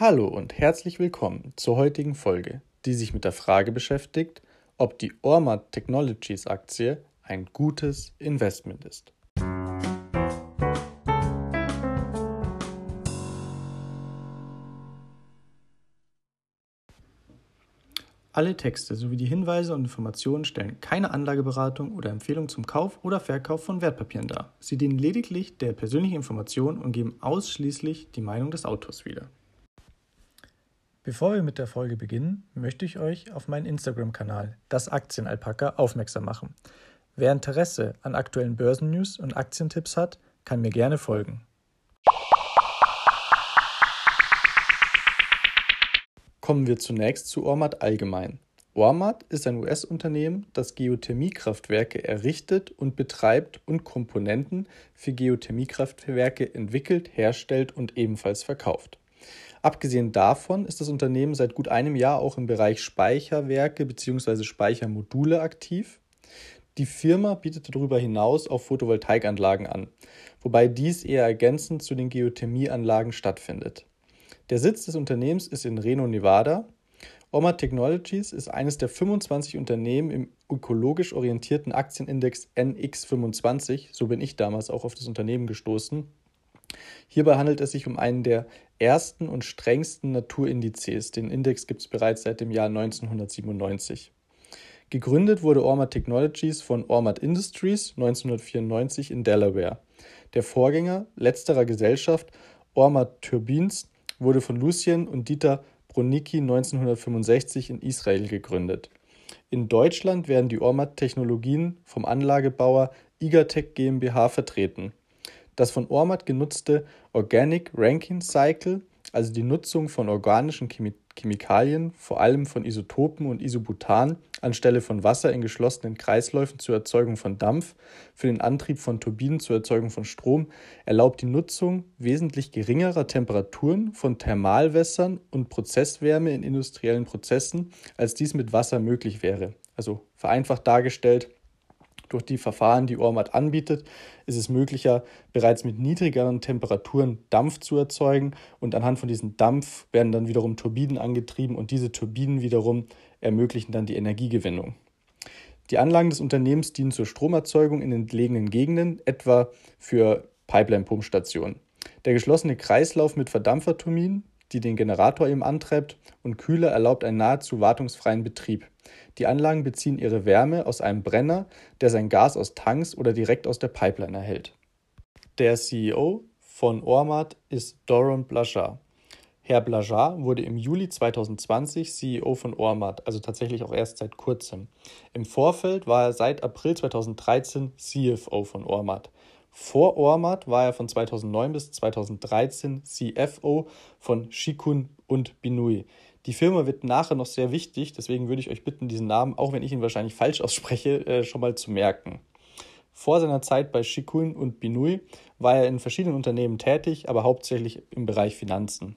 Hallo und herzlich willkommen zur heutigen Folge, die sich mit der Frage beschäftigt, ob die Ormat Technologies Aktie ein gutes Investment ist. Alle Texte sowie die Hinweise und Informationen stellen keine Anlageberatung oder Empfehlung zum Kauf oder Verkauf von Wertpapieren dar. Sie dienen lediglich der persönlichen Information und geben ausschließlich die Meinung des Autors wieder. Bevor wir mit der Folge beginnen, möchte ich euch auf meinen Instagram-Kanal, das Aktienalpaka, aufmerksam machen. Wer Interesse an aktuellen Börsennews und Aktientipps hat, kann mir gerne folgen. Kommen wir zunächst zu Ormat allgemein. Ormat ist ein US-Unternehmen, das Geothermiekraftwerke errichtet und betreibt und Komponenten für Geothermiekraftwerke entwickelt, herstellt und ebenfalls verkauft. Abgesehen davon ist das Unternehmen seit gut einem Jahr auch im Bereich Speicherwerke bzw. Speichermodule aktiv. Die Firma bietet darüber hinaus auch Photovoltaikanlagen an, wobei dies eher ergänzend zu den Geothermieanlagen stattfindet. Der Sitz des Unternehmens ist in Reno, Nevada. Oma Technologies ist eines der 25 Unternehmen im ökologisch orientierten Aktienindex NX25, so bin ich damals auch auf das Unternehmen gestoßen. Hierbei handelt es sich um einen der ersten und strengsten Naturindizes. Den Index gibt es bereits seit dem Jahr 1997. Gegründet wurde Ormat Technologies von Ormat Industries 1994 in Delaware. Der Vorgänger letzterer Gesellschaft, Ormat Turbines, wurde von Lucien und Dieter Bronicki 1965 in Israel gegründet. In Deutschland werden die Ormat-Technologien vom Anlagebauer Igatec GmbH vertreten. Das von Ormat genutzte Organic Ranking Cycle, also die Nutzung von organischen Chemikalien, vor allem von Isotopen und Isobutan, anstelle von Wasser in geschlossenen Kreisläufen zur Erzeugung von Dampf, für den Antrieb von Turbinen zur Erzeugung von Strom, erlaubt die Nutzung wesentlich geringerer Temperaturen von Thermalwässern und Prozesswärme in industriellen Prozessen, als dies mit Wasser möglich wäre. Also vereinfacht dargestellt, durch die Verfahren, die Ormat anbietet, ist es möglicher, bereits mit niedrigeren Temperaturen Dampf zu erzeugen und anhand von diesem Dampf werden dann wiederum Turbinen angetrieben und diese Turbinen wiederum ermöglichen dann die Energiegewinnung. Die Anlagen des Unternehmens dienen zur Stromerzeugung in entlegenen Gegenden, etwa für Pipeline-Pumpstationen. Der geschlossene Kreislauf mit Verdampferturbinen, die den Generator eben antreibt, und Kühler erlaubt einen nahezu wartungsfreien Betrieb. Die Anlagen beziehen ihre Wärme aus einem Brenner, der sein Gas aus Tanks oder direkt aus der Pipeline erhält. Der CEO von Ormat ist Doron Blachar. Herr Blachar wurde im Juli 2020 CEO von Ormat, also tatsächlich auch erst seit kurzem. Im Vorfeld war er seit April 2013 CFO von Ormat. Vor Ormat war er von 2009 bis 2013 CFO von Shikun und Binui. Die Firma wird nachher noch sehr wichtig, deswegen würde ich euch bitten, diesen Namen, auch wenn ich ihn wahrscheinlich falsch ausspreche, äh, schon mal zu merken. Vor seiner Zeit bei Shikun und Binui war er in verschiedenen Unternehmen tätig, aber hauptsächlich im Bereich Finanzen.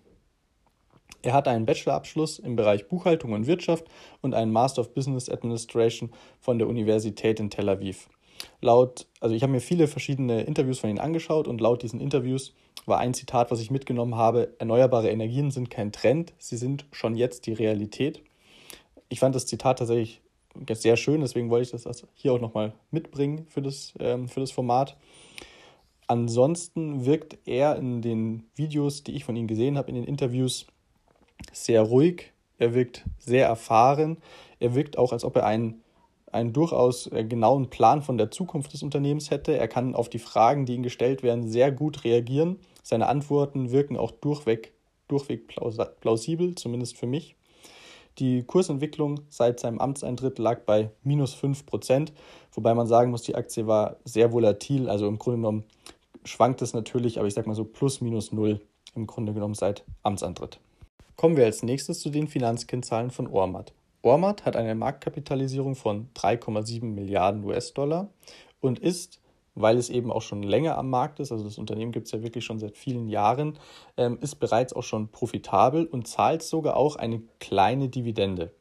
Er hat einen Bachelorabschluss im Bereich Buchhaltung und Wirtschaft und einen Master of Business Administration von der Universität in Tel Aviv. Laut, also ich habe mir viele verschiedene Interviews von ihm angeschaut und laut diesen Interviews war ein Zitat, was ich mitgenommen habe, erneuerbare Energien sind kein Trend, sie sind schon jetzt die Realität. Ich fand das Zitat tatsächlich sehr schön, deswegen wollte ich das hier auch nochmal mitbringen für das, ähm, für das Format. Ansonsten wirkt er in den Videos, die ich von ihm gesehen habe, in den Interviews sehr ruhig, er wirkt sehr erfahren, er wirkt auch, als ob er einen einen durchaus äh, genauen Plan von der Zukunft des Unternehmens hätte. Er kann auf die Fragen, die ihm gestellt werden, sehr gut reagieren. Seine Antworten wirken auch durchweg, durchweg plausibel, zumindest für mich. Die Kursentwicklung seit seinem Amtseintritt lag bei minus 5 Prozent, wobei man sagen muss, die Aktie war sehr volatil. Also im Grunde genommen schwankt es natürlich, aber ich sage mal so plus minus null im Grunde genommen seit Amtsantritt. Kommen wir als nächstes zu den Finanzkennzahlen von Ormat. Ormat hat eine Marktkapitalisierung von 3,7 Milliarden US-Dollar und ist, weil es eben auch schon länger am Markt ist, also das Unternehmen gibt es ja wirklich schon seit vielen Jahren, ähm, ist bereits auch schon profitabel und zahlt sogar auch eine kleine Dividende.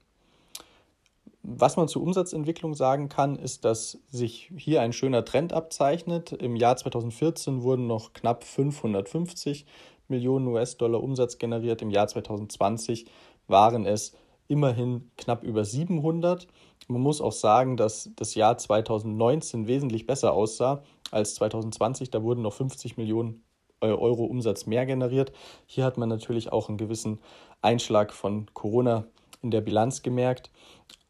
Was man zur Umsatzentwicklung sagen kann, ist, dass sich hier ein schöner Trend abzeichnet. Im Jahr 2014 wurden noch knapp 550 Millionen US-Dollar Umsatz generiert. Im Jahr 2020 waren es immerhin knapp über 700. Man muss auch sagen, dass das Jahr 2019 wesentlich besser aussah als 2020. Da wurden noch 50 Millionen äh, Euro Umsatz mehr generiert. Hier hat man natürlich auch einen gewissen Einschlag von Corona in der Bilanz gemerkt.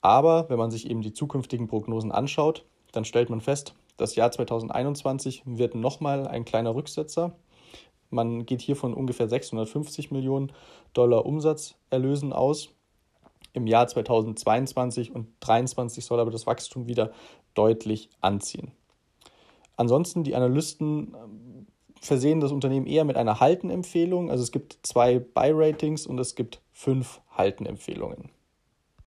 Aber wenn man sich eben die zukünftigen Prognosen anschaut, dann stellt man fest, das Jahr 2021 wird nochmal ein kleiner Rücksetzer. Man geht hier von ungefähr 650 Millionen Dollar Umsatzerlösen aus. Im Jahr 2022 und 2023 soll aber das Wachstum wieder deutlich anziehen. Ansonsten, die Analysten ähm, versehen das Unternehmen eher mit einer Haltenempfehlung. Also es gibt zwei Buy-Ratings und es gibt fünf Haltenempfehlungen.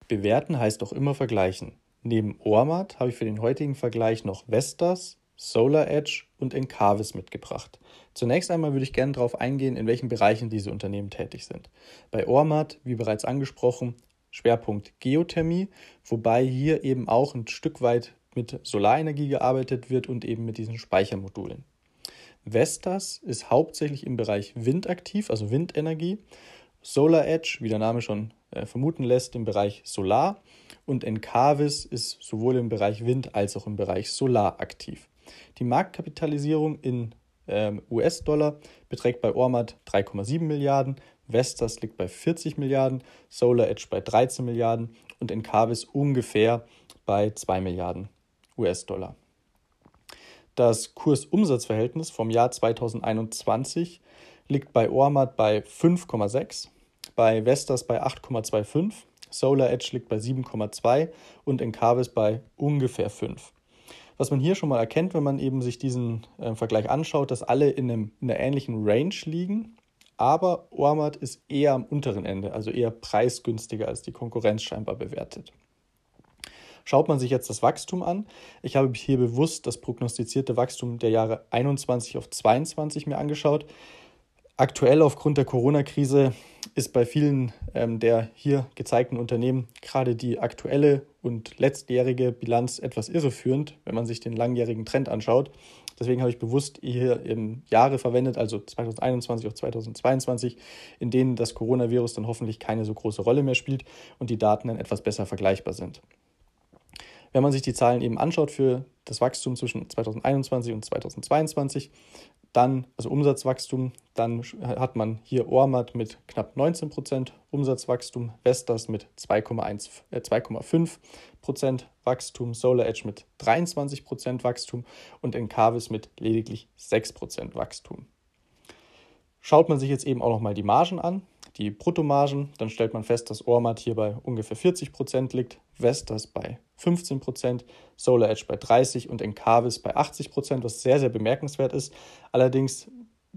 Bewerten heißt auch immer vergleichen. Neben Ormat habe ich für den heutigen Vergleich noch Vestas, Solar Edge und Encarvis mitgebracht. Zunächst einmal würde ich gerne darauf eingehen, in welchen Bereichen diese Unternehmen tätig sind. Bei Ormat, wie bereits angesprochen, Schwerpunkt Geothermie, wobei hier eben auch ein Stück weit mit Solarenergie gearbeitet wird und eben mit diesen Speichermodulen. Vestas ist hauptsächlich im Bereich Wind aktiv, also Windenergie. Solar Edge, wie der Name schon äh, vermuten lässt, im Bereich Solar. Und Encarvis ist sowohl im Bereich Wind als auch im Bereich Solar aktiv. Die Marktkapitalisierung in ähm, US-Dollar beträgt bei Ormat 3,7 Milliarden, Vestas liegt bei 40 Milliarden, Solar Edge bei 13 Milliarden und Encarvis ungefähr bei 2 Milliarden US-Dollar. Das Kursumsatzverhältnis vom Jahr 2021 liegt bei Ormat bei 5,6, bei Vestas bei 8,25, Solar Edge liegt bei 7,2 und Encarvis bei ungefähr 5. Was man hier schon mal erkennt, wenn man eben sich diesen äh, Vergleich anschaut, dass alle in, einem, in einer ähnlichen Range liegen, aber Ormat ist eher am unteren Ende, also eher preisgünstiger als die Konkurrenz scheinbar bewertet. Schaut man sich jetzt das Wachstum an, ich habe hier bewusst das prognostizierte Wachstum der Jahre 21 auf 22 mir angeschaut. Aktuell aufgrund der Corona-Krise ist bei vielen ähm, der hier gezeigten Unternehmen gerade die aktuelle und letztjährige Bilanz etwas irreführend, wenn man sich den langjährigen Trend anschaut. Deswegen habe ich bewusst hier im Jahre verwendet, also 2021 auf 2022, in denen das Coronavirus dann hoffentlich keine so große Rolle mehr spielt und die Daten dann etwas besser vergleichbar sind. Wenn man sich die Zahlen eben anschaut für das Wachstum zwischen 2021 und 2022, dann, also Umsatzwachstum, dann hat man hier Ormat mit knapp 19% Umsatzwachstum, Vestas mit 2,5% äh, Wachstum, Solar Edge mit 23% Wachstum und Encarvis mit lediglich 6% Wachstum. Schaut man sich jetzt eben auch nochmal die Margen an, die Bruttomargen, dann stellt man fest, dass Ormat hier bei ungefähr 40% liegt, Vestas bei 15%, Solar Edge bei 30% und Encarvis bei 80%, was sehr, sehr bemerkenswert ist. Allerdings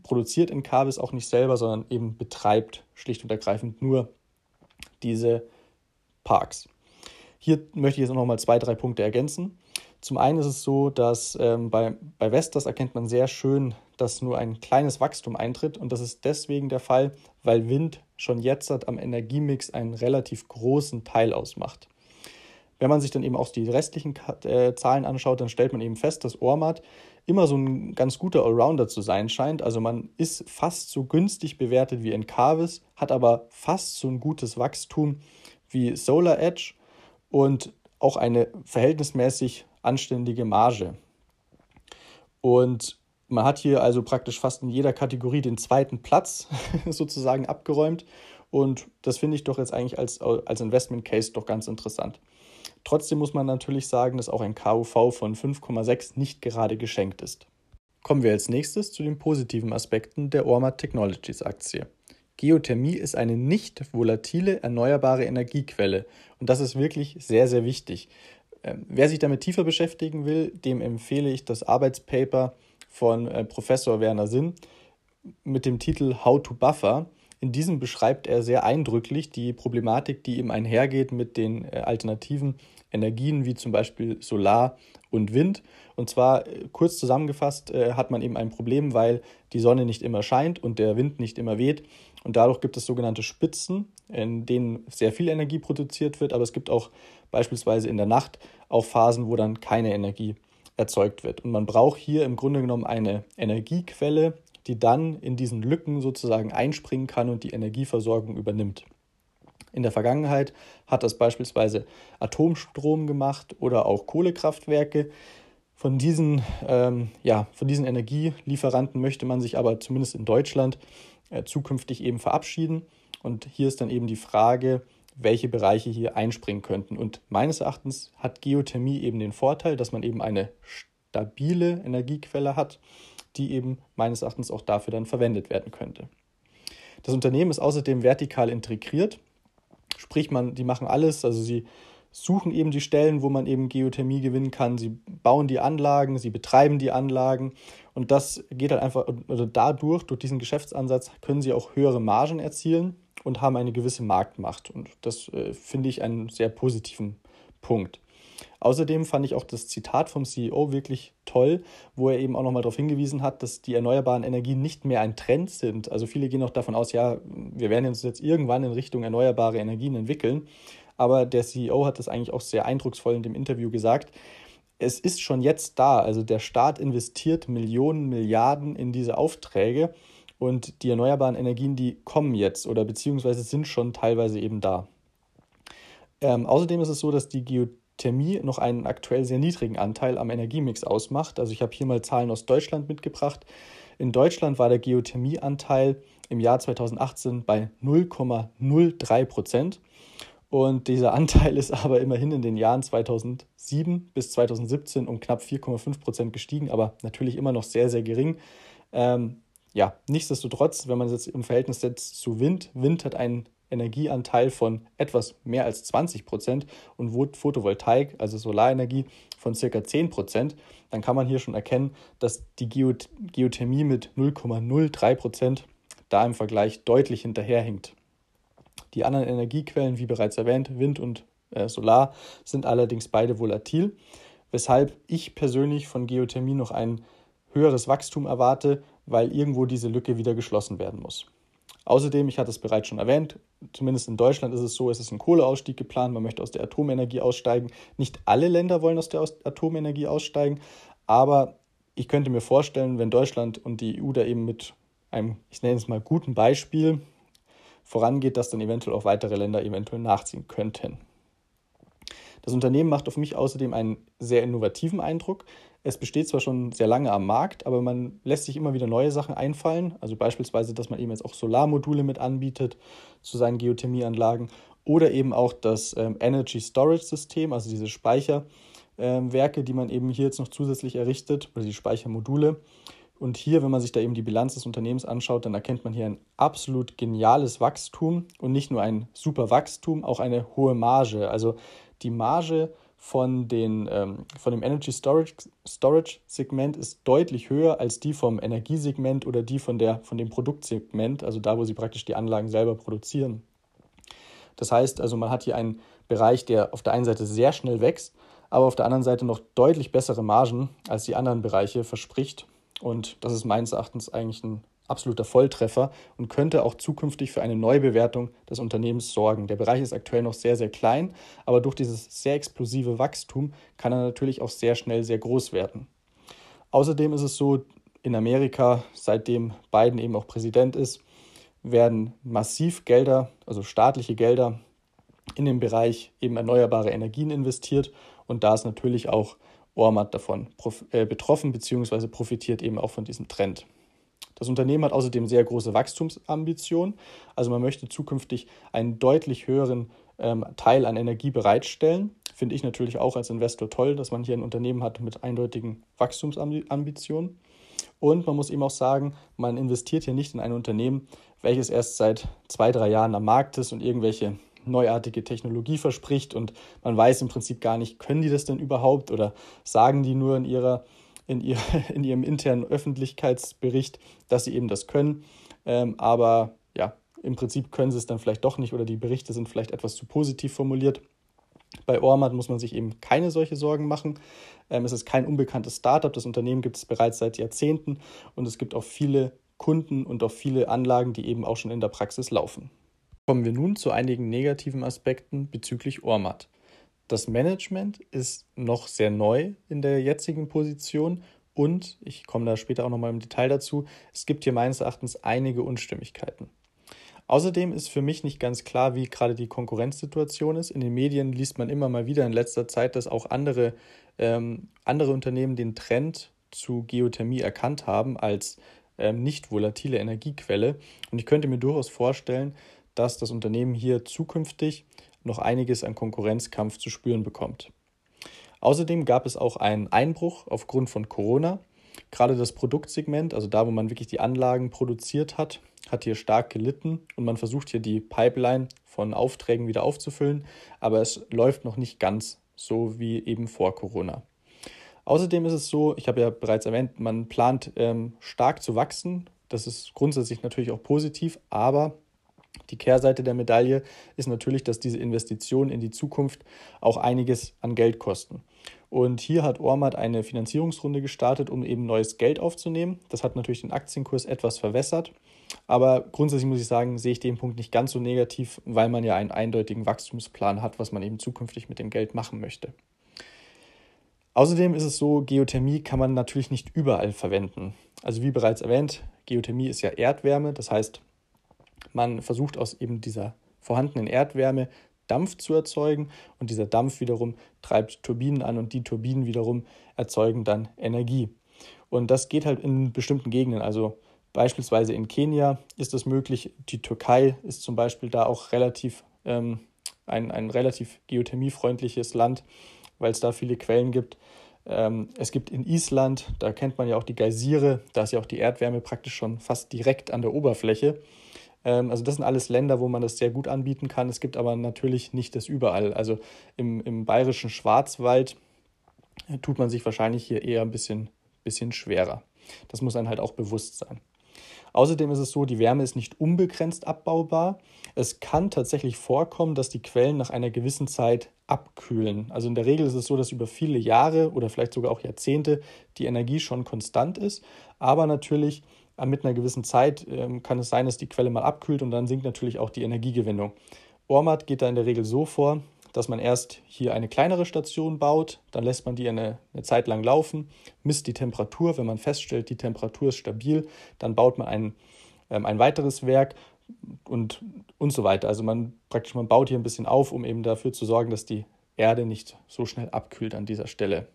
produziert Encarvis auch nicht selber, sondern eben betreibt schlicht und ergreifend nur diese Parks. Hier möchte ich jetzt noch mal zwei, drei Punkte ergänzen. Zum einen ist es so, dass ähm, bei, bei Vestas erkennt man sehr schön, dass nur ein kleines Wachstum eintritt und das ist deswegen der Fall, weil Wind schon jetzt am Energiemix einen relativ großen Teil ausmacht. Wenn man sich dann eben auch die restlichen äh, Zahlen anschaut, dann stellt man eben fest, dass Ormat immer so ein ganz guter Allrounder zu sein scheint. Also man ist fast so günstig bewertet wie Encarvis, hat aber fast so ein gutes Wachstum wie Solar Edge und auch eine verhältnismäßig anständige Marge. Und man hat hier also praktisch fast in jeder Kategorie den zweiten Platz sozusagen abgeräumt. Und das finde ich doch jetzt eigentlich als, als Investment Case doch ganz interessant. Trotzdem muss man natürlich sagen, dass auch ein KUV von 5,6 nicht gerade geschenkt ist. Kommen wir als nächstes zu den positiven Aspekten der Ormat Technologies Aktie. Geothermie ist eine nicht volatile erneuerbare Energiequelle und das ist wirklich sehr, sehr wichtig. Ähm, wer sich damit tiefer beschäftigen will, dem empfehle ich das Arbeitspaper von äh, Professor Werner Sinn mit dem Titel How to Buffer. In diesem beschreibt er sehr eindrücklich die Problematik, die eben einhergeht mit den äh, alternativen Energien wie zum Beispiel Solar und Wind. Und zwar äh, kurz zusammengefasst hat man eben ein Problem, weil die Sonne nicht immer scheint und der Wind nicht immer weht. Und dadurch gibt es sogenannte Spitzen, in denen sehr viel Energie produziert wird, aber es gibt auch beispielsweise in der Nacht auch Phasen, wo dann keine Energie erzeugt wird. Und man braucht hier im Grunde genommen eine Energiequelle, die dann in diesen Lücken sozusagen einspringen kann und die Energieversorgung übernimmt. In der Vergangenheit hat das beispielsweise Atomstrom gemacht oder auch Kohlekraftwerke. Von diesen, ähm, ja, von diesen Energielieferanten möchte man sich aber zumindest in Deutschland äh, zukünftig eben verabschieden. Und hier ist dann eben die Frage, welche Bereiche hier einspringen könnten. Und meines Erachtens hat Geothermie eben den Vorteil, dass man eben eine stabile Energiequelle hat, die eben meines Erachtens auch dafür dann verwendet werden könnte. Das Unternehmen ist außerdem vertikal integriert, sprich man, die machen alles, also sie suchen eben die Stellen, wo man eben Geothermie gewinnen kann. Sie bauen die Anlagen, sie betreiben die Anlagen und das geht halt einfach, also dadurch, durch diesen Geschäftsansatz, können sie auch höhere Margen erzielen und haben eine gewisse Marktmacht. Und das äh, finde ich einen sehr positiven Punkt. Außerdem fand ich auch das Zitat vom CEO wirklich toll, wo er eben auch nochmal darauf hingewiesen hat, dass die erneuerbaren Energien nicht mehr ein Trend sind. Also viele gehen auch davon aus, ja, wir werden uns jetzt irgendwann in Richtung erneuerbare Energien entwickeln. Aber der CEO hat das eigentlich auch sehr eindrucksvoll in dem Interview gesagt. Es ist schon jetzt da. Also der Staat investiert Millionen, Milliarden in diese Aufträge. Und die erneuerbaren Energien, die kommen jetzt oder beziehungsweise sind schon teilweise eben da. Ähm, außerdem ist es so, dass die Geothermie noch einen aktuell sehr niedrigen Anteil am Energiemix ausmacht. Also ich habe hier mal Zahlen aus Deutschland mitgebracht. In Deutschland war der Geothermieanteil im Jahr 2018 bei 0,03 Prozent. Und dieser Anteil ist aber immerhin in den Jahren 2007 bis 2017 um knapp 4,5 Prozent gestiegen, aber natürlich immer noch sehr, sehr gering. Ähm, ja, nichtsdestotrotz, wenn man es jetzt im Verhältnis setzt zu Wind, Wind hat einen Energieanteil von etwas mehr als 20 Prozent und Photovoltaik, also Solarenergie, von circa 10 Prozent, dann kann man hier schon erkennen, dass die Geothermie mit 0,03 Prozent da im Vergleich deutlich hinterherhinkt. Die anderen Energiequellen, wie bereits erwähnt, Wind und äh, Solar, sind allerdings beide volatil, weshalb ich persönlich von Geothermie noch ein höheres Wachstum erwarte, weil irgendwo diese Lücke wieder geschlossen werden muss. Außerdem, ich hatte es bereits schon erwähnt, zumindest in Deutschland ist es so, es ist ein Kohleausstieg geplant, man möchte aus der Atomenergie aussteigen. Nicht alle Länder wollen aus der Atomenergie aussteigen, aber ich könnte mir vorstellen, wenn Deutschland und die EU da eben mit einem, ich nenne es mal, guten Beispiel vorangeht, dass dann eventuell auch weitere Länder eventuell nachziehen könnten. Das Unternehmen macht auf mich außerdem einen sehr innovativen Eindruck. Es besteht zwar schon sehr lange am Markt, aber man lässt sich immer wieder neue Sachen einfallen. Also beispielsweise, dass man eben jetzt auch Solarmodule mit anbietet zu seinen Geothermieanlagen oder eben auch das ähm, Energy Storage System, also diese Speicherwerke, ähm, die man eben hier jetzt noch zusätzlich errichtet oder die Speichermodule. Und hier, wenn man sich da eben die Bilanz des Unternehmens anschaut, dann erkennt man hier ein absolut geniales Wachstum und nicht nur ein super Wachstum, auch eine hohe Marge. Also die Marge von, den, ähm, von dem Energy Storage, Storage Segment ist deutlich höher als die vom Energiesegment oder die von, der, von dem Produktsegment, also da, wo sie praktisch die Anlagen selber produzieren. Das heißt also, man hat hier einen Bereich, der auf der einen Seite sehr schnell wächst, aber auf der anderen Seite noch deutlich bessere Margen als die anderen Bereiche verspricht. Und das ist meines Erachtens eigentlich ein absoluter Volltreffer und könnte auch zukünftig für eine Neubewertung des Unternehmens sorgen. Der Bereich ist aktuell noch sehr, sehr klein, aber durch dieses sehr explosive Wachstum kann er natürlich auch sehr schnell sehr groß werden. Außerdem ist es so, in Amerika, seitdem Biden eben auch Präsident ist, werden massiv Gelder, also staatliche Gelder, in den Bereich eben erneuerbare Energien investiert und da ist natürlich auch Ormat davon äh, betroffen bzw. profitiert eben auch von diesem Trend. Das Unternehmen hat außerdem sehr große Wachstumsambitionen. Also man möchte zukünftig einen deutlich höheren ähm, Teil an Energie bereitstellen. Finde ich natürlich auch als Investor toll, dass man hier ein Unternehmen hat mit eindeutigen Wachstumsambitionen. Und man muss eben auch sagen, man investiert hier nicht in ein Unternehmen, welches erst seit zwei, drei Jahren am Markt ist und irgendwelche neuartige Technologie verspricht und man weiß im Prinzip gar nicht, können die das denn überhaupt oder sagen die nur in ihrer in, ihr, in ihrem internen Öffentlichkeitsbericht, dass sie eben das können. Ähm, aber ja, im Prinzip können sie es dann vielleicht doch nicht oder die Berichte sind vielleicht etwas zu positiv formuliert. Bei Ormat muss man sich eben keine solche Sorgen machen. Ähm, es ist kein unbekanntes Startup. Das Unternehmen gibt es bereits seit Jahrzehnten und es gibt auch viele Kunden und auch viele Anlagen, die eben auch schon in der Praxis laufen. Kommen wir nun zu einigen negativen Aspekten bezüglich Ormat. Das Management ist noch sehr neu in der jetzigen Position und ich komme da später auch nochmal im Detail dazu, es gibt hier meines Erachtens einige Unstimmigkeiten. Außerdem ist für mich nicht ganz klar, wie gerade die Konkurrenzsituation ist. In den Medien liest man immer mal wieder in letzter Zeit, dass auch andere, ähm, andere Unternehmen den Trend zu Geothermie erkannt haben als ähm, nicht volatile Energiequelle. Und ich könnte mir durchaus vorstellen, dass das Unternehmen hier zukünftig noch einiges an Konkurrenzkampf zu spüren bekommt. Außerdem gab es auch einen Einbruch aufgrund von Corona. Gerade das Produktsegment, also da, wo man wirklich die Anlagen produziert hat, hat hier stark gelitten und man versucht hier die Pipeline von Aufträgen wieder aufzufüllen, aber es läuft noch nicht ganz so wie eben vor Corona. Außerdem ist es so, ich habe ja bereits erwähnt, man plant ähm, stark zu wachsen. Das ist grundsätzlich natürlich auch positiv, aber die Kehrseite der Medaille ist natürlich, dass diese Investitionen in die Zukunft auch einiges an Geld kosten. Und hier hat Ormat eine Finanzierungsrunde gestartet, um eben neues Geld aufzunehmen. Das hat natürlich den Aktienkurs etwas verwässert. Aber grundsätzlich muss ich sagen, sehe ich den Punkt nicht ganz so negativ, weil man ja einen eindeutigen Wachstumsplan hat, was man eben zukünftig mit dem Geld machen möchte. Außerdem ist es so, Geothermie kann man natürlich nicht überall verwenden. Also wie bereits erwähnt, Geothermie ist ja Erdwärme, das heißt, man versucht aus eben dieser vorhandenen Erdwärme Dampf zu erzeugen und dieser Dampf wiederum treibt Turbinen an und die Turbinen wiederum erzeugen dann Energie. Und das geht halt in bestimmten Gegenden. Also beispielsweise in Kenia ist das möglich. Die Türkei ist zum Beispiel da auch relativ ähm, ein, ein relativ geothermiefreundliches Land, weil es da viele Quellen gibt. Ähm, es gibt in Island, da kennt man ja auch die Geysire, da ist ja auch die Erdwärme praktisch schon fast direkt an der Oberfläche. Ähm, also das sind alles Länder, wo man das sehr gut anbieten kann. Es gibt aber natürlich nicht das überall. Also im, im bayerischen Schwarzwald äh, tut man sich wahrscheinlich hier eher ein bisschen, bisschen schwerer. Das muss einem halt auch bewusst sein. Außerdem ist es so, die Wärme ist nicht unbegrenzt abbaubar. Es kann tatsächlich vorkommen, dass die Quellen nach einer gewissen Zeit abkühlen. Also in der Regel ist es so, dass über viele Jahre oder vielleicht sogar auch Jahrzehnte die Energie schon konstant ist. Aber natürlich mit einer gewissen Zeit ähm, kann es sein, dass die Quelle mal abkühlt und dann sinkt natürlich auch die Energiegewinnung. Ormat geht da in der Regel so vor, dass man erst hier eine kleinere Station baut, dann lässt man die eine, eine Zeit lang laufen, misst die Temperatur. Wenn man feststellt, die Temperatur ist stabil, dann baut man ein, ähm, ein weiteres Werk und, und so weiter. Also man praktisch, man baut hier ein bisschen auf, um eben dafür zu sorgen, dass die Erde nicht so schnell abkühlt an dieser Stelle.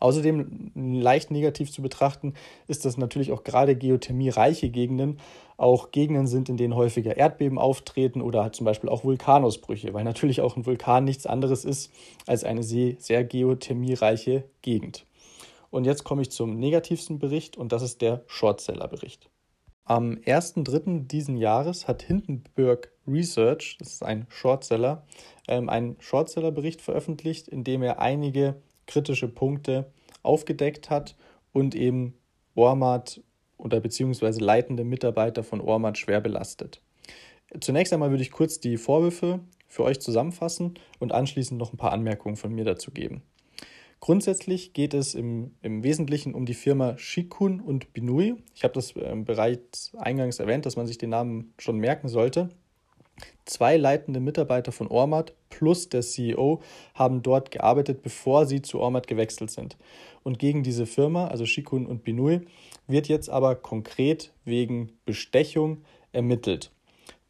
Außerdem leicht negativ zu betrachten ist, dass natürlich auch gerade geothermiereiche Gegenden auch Gegenden sind, in denen häufiger Erdbeben auftreten oder halt zum Beispiel auch Vulkanausbrüche, weil natürlich auch ein Vulkan nichts anderes ist als eine sehr geothermiereiche Gegend. Und jetzt komme ich zum negativsten Bericht und das ist der Shortseller-Bericht. Am 1.3. diesen Jahres hat Hindenburg Research, das ist ein Shortseller, ähm, einen Shortseller-Bericht veröffentlicht, in dem er einige kritische Punkte aufgedeckt hat und eben Ormat oder beziehungsweise leitende Mitarbeiter von Ormat schwer belastet. Zunächst einmal würde ich kurz die Vorwürfe für euch zusammenfassen und anschließend noch ein paar Anmerkungen von mir dazu geben. Grundsätzlich geht es im, im Wesentlichen um die Firma Shikun und Binui. Ich habe das äh, bereits eingangs erwähnt, dass man sich den Namen schon merken sollte. Zwei leitende Mitarbeiter von Ormat plus der CEO haben dort gearbeitet, bevor sie zu Ormat gewechselt sind. Und gegen diese Firma, also Shikun und Binui, wird jetzt aber konkret wegen Bestechung ermittelt.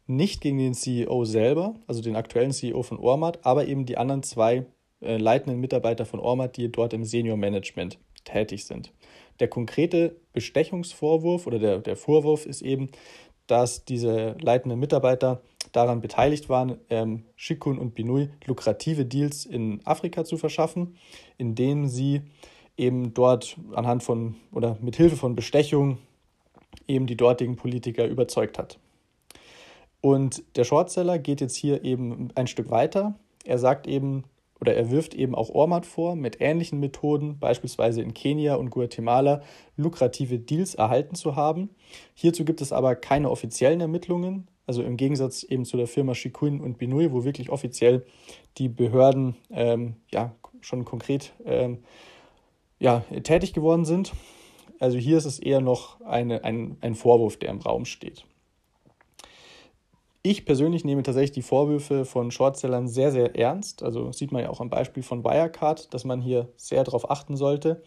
Nicht gegen den CEO selber, also den aktuellen CEO von Ormat, aber eben die anderen zwei äh, leitenden Mitarbeiter von Ormat, die dort im Senior Management tätig sind. Der konkrete Bestechungsvorwurf oder der, der Vorwurf ist eben, dass diese leitenden Mitarbeiter daran beteiligt waren, ähm, Shikun und Binui lukrative Deals in Afrika zu verschaffen, indem sie eben dort anhand von oder mit Hilfe von Bestechung eben die dortigen Politiker überzeugt hat. Und der Shortseller geht jetzt hier eben ein Stück weiter. Er sagt eben, oder er wirft eben auch Ormat vor, mit ähnlichen Methoden, beispielsweise in Kenia und Guatemala, lukrative Deals erhalten zu haben. Hierzu gibt es aber keine offiziellen Ermittlungen, also im Gegensatz eben zu der Firma Shikun und Binui, wo wirklich offiziell die Behörden ähm, ja, schon konkret ähm, ja, tätig geworden sind. Also hier ist es eher noch eine, ein, ein Vorwurf, der im Raum steht. Ich persönlich nehme tatsächlich die Vorwürfe von Shortsellern sehr, sehr ernst. Also sieht man ja auch am Beispiel von Wirecard, dass man hier sehr darauf achten sollte.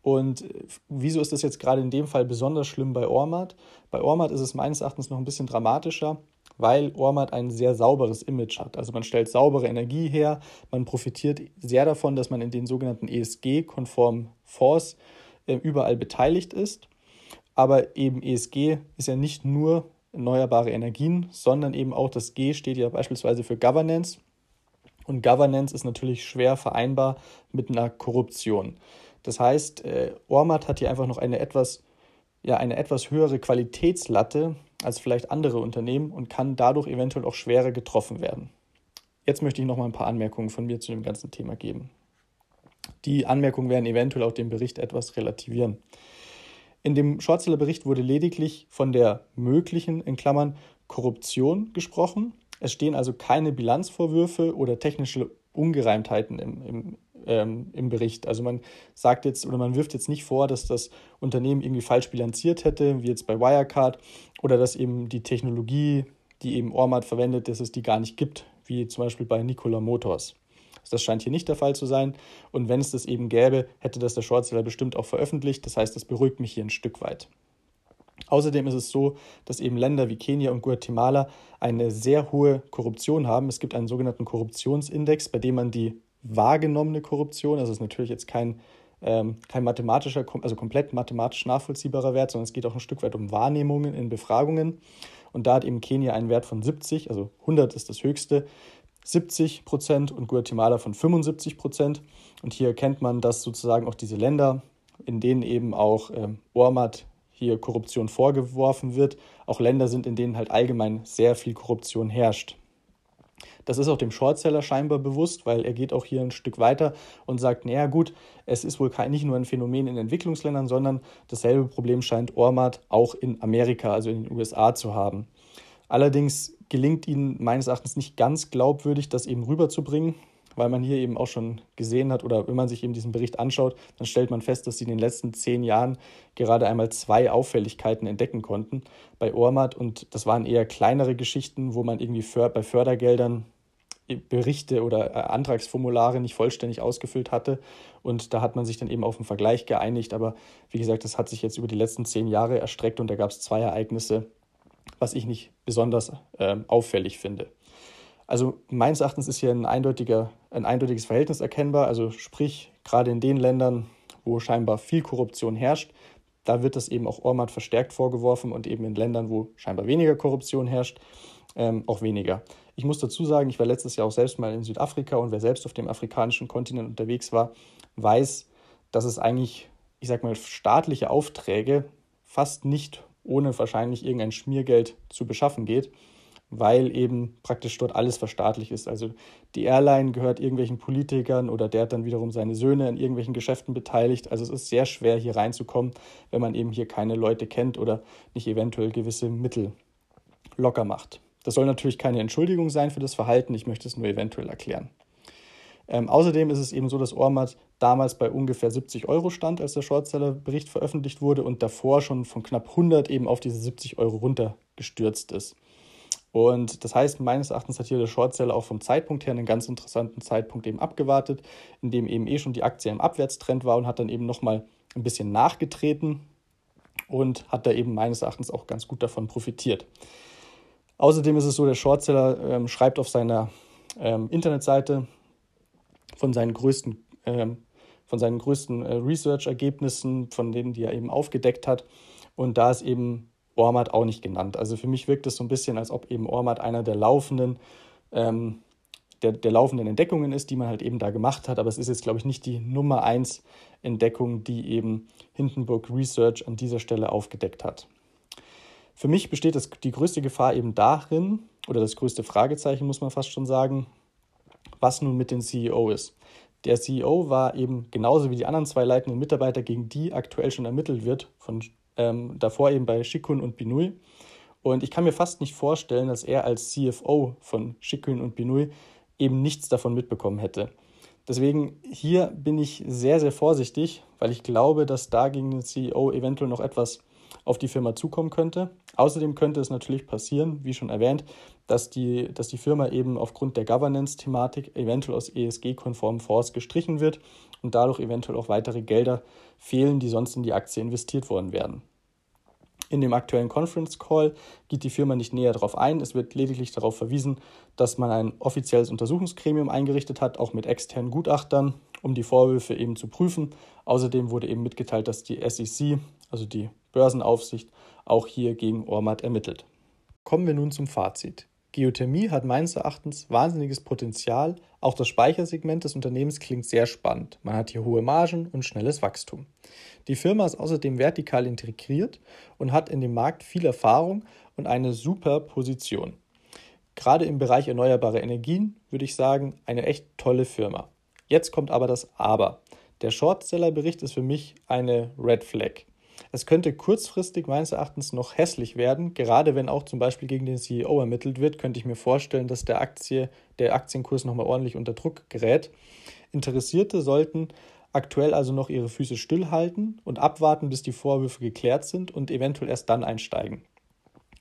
Und wieso ist das jetzt gerade in dem Fall besonders schlimm bei Ormat? Bei Ormat ist es meines Erachtens noch ein bisschen dramatischer, weil Ormat ein sehr sauberes Image hat. Also man stellt saubere Energie her, man profitiert sehr davon, dass man in den sogenannten ESG-konformen Fonds äh, überall beteiligt ist. Aber eben ESG ist ja nicht nur erneuerbare Energien, sondern eben auch das G steht ja beispielsweise für Governance. Und Governance ist natürlich schwer vereinbar mit einer Korruption. Das heißt, äh, Ormat hat hier einfach noch eine etwas, ja, eine etwas höhere Qualitätslatte als vielleicht andere Unternehmen und kann dadurch eventuell auch schwerer getroffen werden. Jetzt möchte ich noch mal ein paar Anmerkungen von mir zu dem ganzen Thema geben. Die Anmerkungen werden eventuell auch den Bericht etwas relativieren. In dem Schwarzeller Bericht wurde lediglich von der möglichen, in Klammern, Korruption gesprochen. Es stehen also keine Bilanzvorwürfe oder technische Ungereimtheiten im, im, ähm, im Bericht. Also man sagt jetzt oder man wirft jetzt nicht vor, dass das Unternehmen irgendwie falsch bilanziert hätte, wie jetzt bei Wirecard, oder dass eben die Technologie, die eben Ormat verwendet, dass es die gar nicht gibt, wie zum Beispiel bei Nikola Motors. Das scheint hier nicht der Fall zu sein. Und wenn es das eben gäbe, hätte das der Shortseller bestimmt auch veröffentlicht. Das heißt, das beruhigt mich hier ein Stück weit. Außerdem ist es so, dass eben Länder wie Kenia und Guatemala eine sehr hohe Korruption haben. Es gibt einen sogenannten Korruptionsindex, bei dem man die wahrgenommene Korruption, also es ist natürlich jetzt kein, ähm, kein mathematischer, also komplett mathematisch nachvollziehbarer Wert, sondern es geht auch ein Stück weit um Wahrnehmungen in Befragungen. Und da hat eben Kenia einen Wert von 70, also 100 ist das höchste. 70 Prozent und Guatemala von 75 Prozent. Und hier erkennt man, dass sozusagen auch diese Länder, in denen eben auch ähm, Ormat hier Korruption vorgeworfen wird, auch Länder sind, in denen halt allgemein sehr viel Korruption herrscht. Das ist auch dem Shortseller scheinbar bewusst, weil er geht auch hier ein Stück weiter und sagt, naja gut, es ist wohl kein, nicht nur ein Phänomen in Entwicklungsländern, sondern dasselbe Problem scheint Ormat auch in Amerika, also in den USA zu haben. Allerdings gelingt ihnen meines Erachtens nicht ganz glaubwürdig, das eben rüberzubringen, weil man hier eben auch schon gesehen hat oder wenn man sich eben diesen Bericht anschaut, dann stellt man fest, dass sie in den letzten zehn Jahren gerade einmal zwei Auffälligkeiten entdecken konnten bei Ormat und das waren eher kleinere Geschichten, wo man irgendwie bei Fördergeldern Berichte oder äh, Antragsformulare nicht vollständig ausgefüllt hatte. Und da hat man sich dann eben auf einen Vergleich geeinigt. Aber wie gesagt, das hat sich jetzt über die letzten zehn Jahre erstreckt und da gab es zwei Ereignisse, was ich nicht besonders äh, auffällig finde. Also meines Erachtens ist hier ein, eindeutiger, ein eindeutiges Verhältnis erkennbar. Also sprich, gerade in den Ländern, wo scheinbar viel Korruption herrscht, da wird das eben auch Ormat verstärkt vorgeworfen und eben in Ländern, wo scheinbar weniger Korruption herrscht, ähm, auch weniger. Ich muss dazu sagen, ich war letztes Jahr auch selbst mal in Südafrika und wer selbst auf dem afrikanischen Kontinent unterwegs war, weiß, dass es eigentlich, ich sag mal, staatliche Aufträge fast nicht ohne wahrscheinlich irgendein Schmiergeld zu beschaffen geht, weil eben praktisch dort alles verstaatlicht ist. Also die Airline gehört irgendwelchen Politikern oder der hat dann wiederum seine Söhne in irgendwelchen Geschäften beteiligt. Also es ist sehr schwer hier reinzukommen, wenn man eben hier keine Leute kennt oder nicht eventuell gewisse Mittel locker macht. Das soll natürlich keine Entschuldigung sein für das Verhalten, ich möchte es nur eventuell erklären. Ähm, außerdem ist es eben so, dass Ormat damals bei ungefähr 70 Euro stand, als der Shortseller-Bericht veröffentlicht wurde und davor schon von knapp 100 eben auf diese 70 Euro runtergestürzt ist. Und das heißt, meines Erachtens hat hier der Shortseller auch vom Zeitpunkt her einen ganz interessanten Zeitpunkt eben abgewartet, in dem eben eh schon die Aktie im Abwärtstrend war und hat dann eben nochmal ein bisschen nachgetreten und hat da eben meines Erachtens auch ganz gut davon profitiert. Außerdem ist es so, der Shortseller ähm, schreibt auf seiner ähm, Internetseite, von seinen größten, ähm, von seinen größten äh, Research-Ergebnissen, von denen, die er eben aufgedeckt hat. Und da ist eben Ormat auch nicht genannt. Also für mich wirkt es so ein bisschen, als ob eben Ormat einer der laufenden, ähm, der, der laufenden Entdeckungen ist, die man halt eben da gemacht hat. Aber es ist jetzt, glaube ich, nicht die Nummer eins Entdeckung, die eben Hindenburg Research an dieser Stelle aufgedeckt hat. Für mich besteht das, die größte Gefahr eben darin, oder das größte Fragezeichen muss man fast schon sagen, was nun mit dem CEO ist. Der CEO war eben genauso wie die anderen zwei leitenden Mitarbeiter, gegen die aktuell schon ermittelt wird, von ähm, davor eben bei Shikun und Binui. Und ich kann mir fast nicht vorstellen, dass er als CFO von Shikun und Binui eben nichts davon mitbekommen hätte. Deswegen hier bin ich sehr, sehr vorsichtig, weil ich glaube, dass da gegen den CEO eventuell noch etwas auf die Firma zukommen könnte. Außerdem könnte es natürlich passieren, wie schon erwähnt, dass die, dass die Firma eben aufgrund der Governance-Thematik eventuell aus ESG-konformen Fonds gestrichen wird und dadurch eventuell auch weitere Gelder fehlen, die sonst in die Aktie investiert worden wären. In dem aktuellen Conference Call geht die Firma nicht näher darauf ein. Es wird lediglich darauf verwiesen, dass man ein offizielles Untersuchungsgremium eingerichtet hat, auch mit externen Gutachtern, um die Vorwürfe eben zu prüfen. Außerdem wurde eben mitgeteilt, dass die SEC, also die Börsenaufsicht, auch hier gegen Ormat ermittelt. Kommen wir nun zum Fazit. Geothermie hat meines Erachtens wahnsinniges Potenzial. Auch das Speichersegment des Unternehmens klingt sehr spannend. Man hat hier hohe Margen und schnelles Wachstum. Die Firma ist außerdem vertikal integriert und hat in dem Markt viel Erfahrung und eine super Position. Gerade im Bereich erneuerbare Energien würde ich sagen, eine echt tolle Firma. Jetzt kommt aber das Aber. Der Shortseller-Bericht ist für mich eine Red Flag. Es könnte kurzfristig meines Erachtens noch hässlich werden, gerade wenn auch zum Beispiel gegen den CEO ermittelt wird, könnte ich mir vorstellen, dass der, Aktie, der Aktienkurs nochmal ordentlich unter Druck gerät. Interessierte sollten aktuell also noch ihre Füße stillhalten und abwarten, bis die Vorwürfe geklärt sind und eventuell erst dann einsteigen.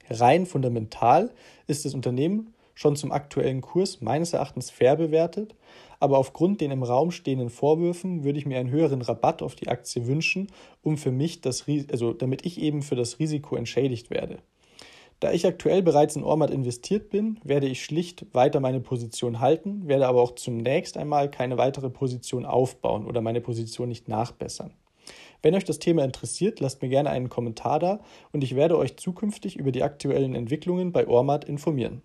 Rein fundamental ist das Unternehmen schon zum aktuellen Kurs meines Erachtens fair bewertet, aber aufgrund den im Raum stehenden Vorwürfen würde ich mir einen höheren Rabatt auf die Aktie wünschen, um für mich das also damit ich eben für das Risiko entschädigt werde. Da ich aktuell bereits in Ormat investiert bin, werde ich schlicht weiter meine Position halten, werde aber auch zunächst einmal keine weitere Position aufbauen oder meine Position nicht nachbessern. Wenn euch das Thema interessiert, lasst mir gerne einen Kommentar da und ich werde euch zukünftig über die aktuellen Entwicklungen bei Ormat informieren.